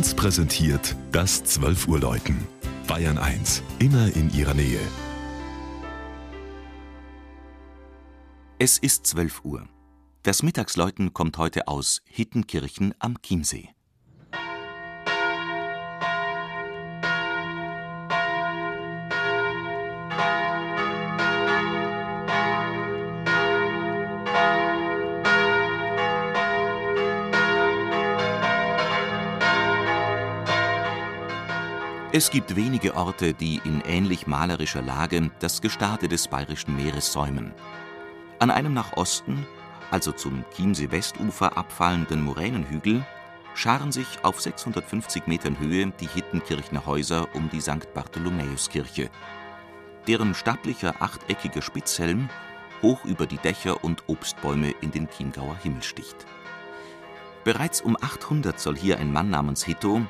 1 präsentiert das 12 Uhr Läuten. Bayern 1, immer in ihrer Nähe. Es ist 12 Uhr. Das Mittagsläuten kommt heute aus Hittenkirchen am Chiemsee. Es gibt wenige Orte, die in ähnlich malerischer Lage das Gestade des Bayerischen Meeres säumen. An einem nach Osten, also zum Chiemsee-Westufer abfallenden Moränenhügel, scharen sich auf 650 Metern Höhe die Hittenkirchner Häuser um die St. Bartholomäuskirche, deren stattlicher achteckiger Spitzhelm hoch über die Dächer und Obstbäume in den Chiemgauer Himmel sticht. Bereits um 800 soll hier ein Mann namens Hitto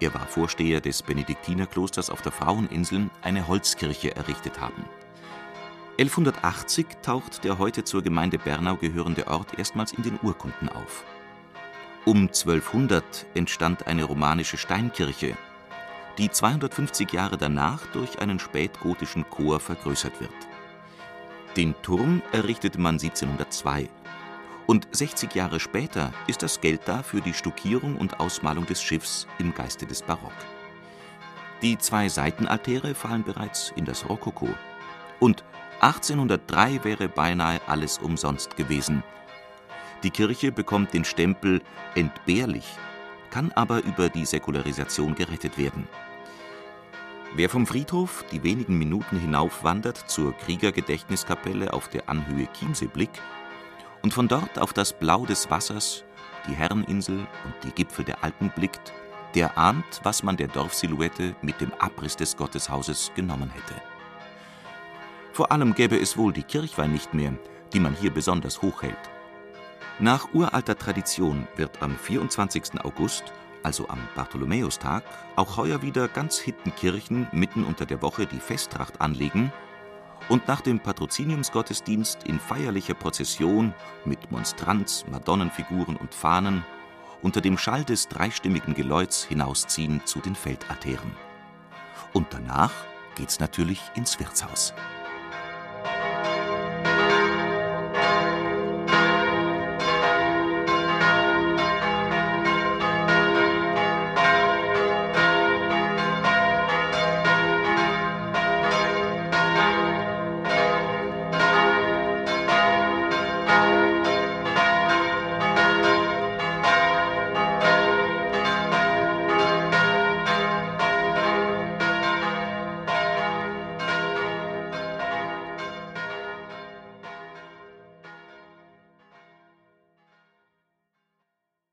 er war Vorsteher des Benediktinerklosters auf der Fraueninsel, eine Holzkirche errichtet haben. 1180 taucht der heute zur Gemeinde Bernau gehörende Ort erstmals in den Urkunden auf. Um 1200 entstand eine romanische Steinkirche, die 250 Jahre danach durch einen spätgotischen Chor vergrößert wird. Den Turm errichtete man 1702 und 60 Jahre später ist das Geld da für die Stuckierung und Ausmalung des Schiffs im Geiste des Barock. Die zwei Seitenaltäre fallen bereits in das Rokoko. Und 1803 wäre beinahe alles umsonst gewesen. Die Kirche bekommt den Stempel entbehrlich, kann aber über die Säkularisation gerettet werden. Wer vom Friedhof die wenigen Minuten hinaufwandert zur Kriegergedächtniskapelle auf der Anhöhe Chiemsee blickt, und von dort auf das Blau des Wassers, die Herreninsel und die Gipfel der Alpen blickt, der ahnt, was man der Dorfsilhouette mit dem Abriss des Gotteshauses genommen hätte. Vor allem gäbe es wohl die Kirchweih nicht mehr, die man hier besonders hoch hält. Nach uralter Tradition wird am 24. August, also am Bartholomäustag, auch heuer wieder ganz Hittenkirchen mitten unter der Woche die Festtracht anlegen und nach dem Patroziniumsgottesdienst in feierlicher Prozession mit Monstranz, Madonnenfiguren und Fahnen unter dem Schall des dreistimmigen Geläuts hinausziehen zu den Feldaltären. Und danach geht's natürlich ins Wirtshaus.